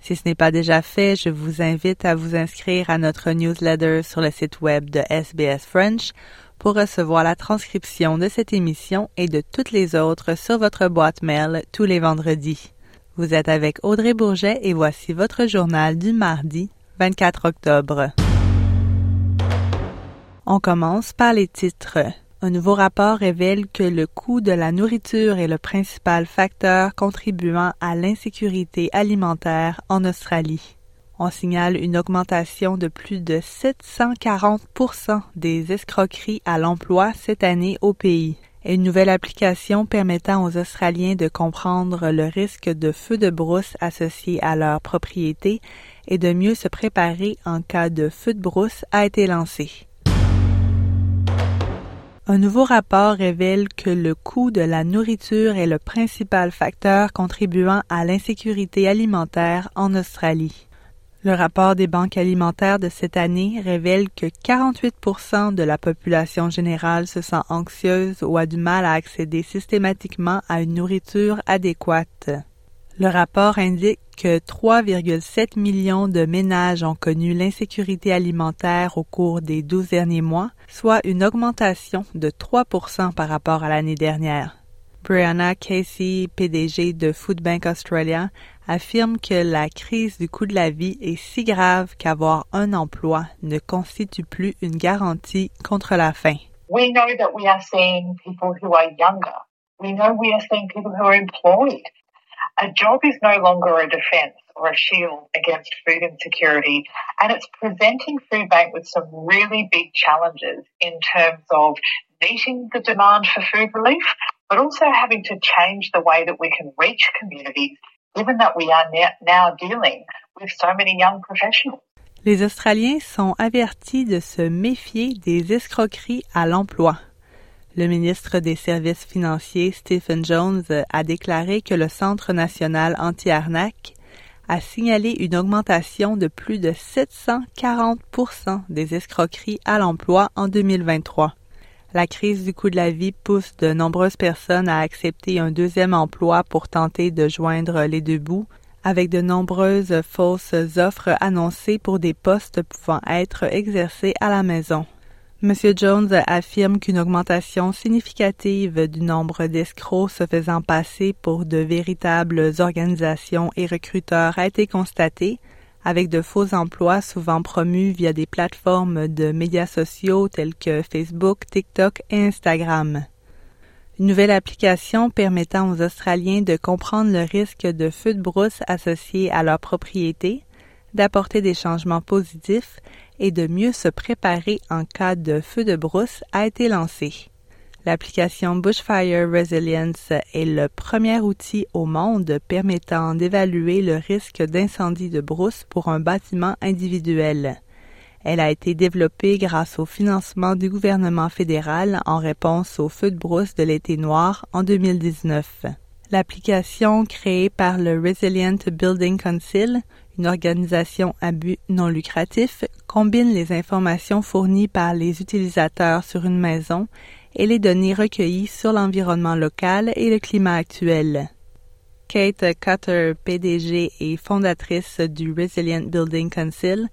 Si ce n'est pas déjà fait, je vous invite à vous inscrire à notre newsletter sur le site web de SBS French pour recevoir la transcription de cette émission et de toutes les autres sur votre boîte mail tous les vendredis. Vous êtes avec Audrey Bourget et voici votre journal du mardi 24 octobre. On commence par les titres. Un nouveau rapport révèle que le coût de la nourriture est le principal facteur contribuant à l'insécurité alimentaire en Australie. On signale une augmentation de plus de 740% des escroqueries à l'emploi cette année au pays et une nouvelle application permettant aux Australiens de comprendre le risque de feu de brousse associé à leur propriété et de mieux se préparer en cas de feu de brousse a été lancée. Un nouveau rapport révèle que le coût de la nourriture est le principal facteur contribuant à l'insécurité alimentaire en Australie. Le rapport des banques alimentaires de cette année révèle que 48% de la population générale se sent anxieuse ou a du mal à accéder systématiquement à une nourriture adéquate. Le rapport indique que 3,7 millions de ménages ont connu l'insécurité alimentaire au cours des 12 derniers mois, soit une augmentation de 3% par rapport à l'année dernière. Brianna Casey, PDG de Food Bank Australia, affirme que la crise du coût de la vie est si grave qu'avoir un emploi ne constitue plus une garantie contre la faim. We know that we are seeing people who are younger. We know we are seeing people who are employed. A job is no longer a defense or a shield against food insecurity, and it's presenting Food Bank with some really big challenges in terms of meeting the demand for food relief, but also having to change the way that we can reach communities, given that we are now dealing with so many young professionals. Les Australiens sont avertis de se méfier des escroqueries à l'emploi. Le ministre des Services financiers Stephen Jones a déclaré que le Centre national anti-arnaque a signalé une augmentation de plus de 740% des escroqueries à l'emploi en 2023. La crise du coût de la vie pousse de nombreuses personnes à accepter un deuxième emploi pour tenter de joindre les deux bouts, avec de nombreuses fausses offres annoncées pour des postes pouvant être exercés à la maison. M. Jones affirme qu'une augmentation significative du nombre d'escrocs se faisant passer pour de véritables organisations et recruteurs a été constatée, avec de faux emplois souvent promus via des plateformes de médias sociaux tels que Facebook, TikTok et Instagram. Une nouvelle application permettant aux Australiens de comprendre le risque de feu de brousse associé à leur propriété, d'apporter des changements positifs et de mieux se préparer en cas de feu de brousse a été lancée. L'application Bushfire Resilience est le premier outil au monde permettant d'évaluer le risque d'incendie de brousse pour un bâtiment individuel. Elle a été développée grâce au financement du gouvernement fédéral en réponse au feu de brousse de l'été noir en 2019. L'application créée par le Resilient Building Council une organisation à but non lucratif, combine les informations fournies par les utilisateurs sur une maison et les données recueillies sur l'environnement local et le climat actuel. Kate Cutter, PDG et fondatrice du Resilient Building Council,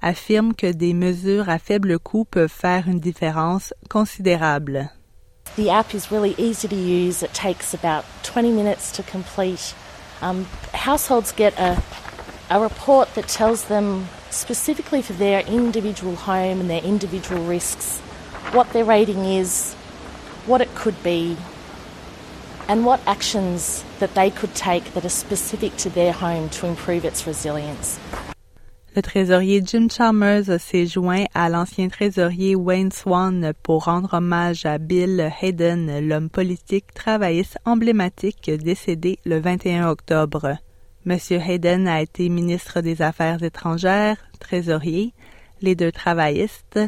affirme que des mesures à faible coût peuvent faire une différence considérable. The app is really easy to use. It takes about 20 minutes to complete. Um, households get a a report that tells them specifically for their individual home and their individual risks what their rating is, what it could be, and what actions that they could take that are specific to their home to improve its resilience. Le trésorier Jim Chalmers s'est joint à l'ancien trésorier Wayne Swan pour rendre hommage à Bill Hayden, l'homme politique travailliste emblématique décédé le 21 octobre. M. Hayden a été ministre des Affaires étrangères, trésorier, leader travailliste,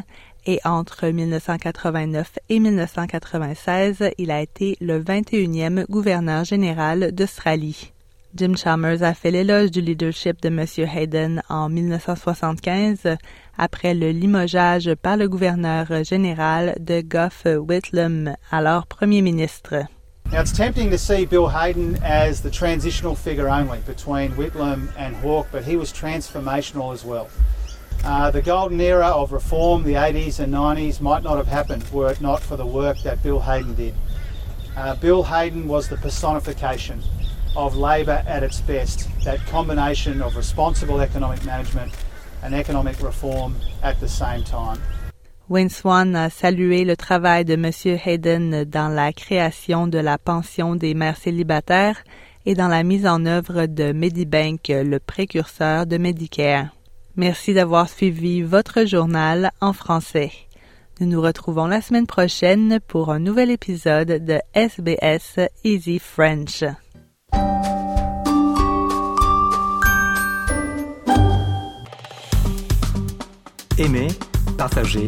et entre 1989 et 1996, il a été le 21e gouverneur général d'Australie. Jim Chalmers a fait l'éloge du leadership de M. Hayden en 1975 après le limogeage par le gouverneur général de Gough Whitlam, alors premier ministre. Now it's tempting to see Bill Hayden as the transitional figure only between Whitlam and Hawke, but he was transformational as well. Uh, the golden era of reform, the 80s and 90s, might not have happened were it not for the work that Bill Hayden did. Uh, Bill Hayden was the personification of Labor at its best, that combination of responsible economic management and economic reform at the same time. Wayne Swan a salué le travail de M. Hayden dans la création de la pension des mères célibataires et dans la mise en œuvre de Medibank, le précurseur de Medicare. Merci d'avoir suivi votre journal en français. Nous nous retrouvons la semaine prochaine pour un nouvel épisode de SBS Easy French. Aimez, partagez,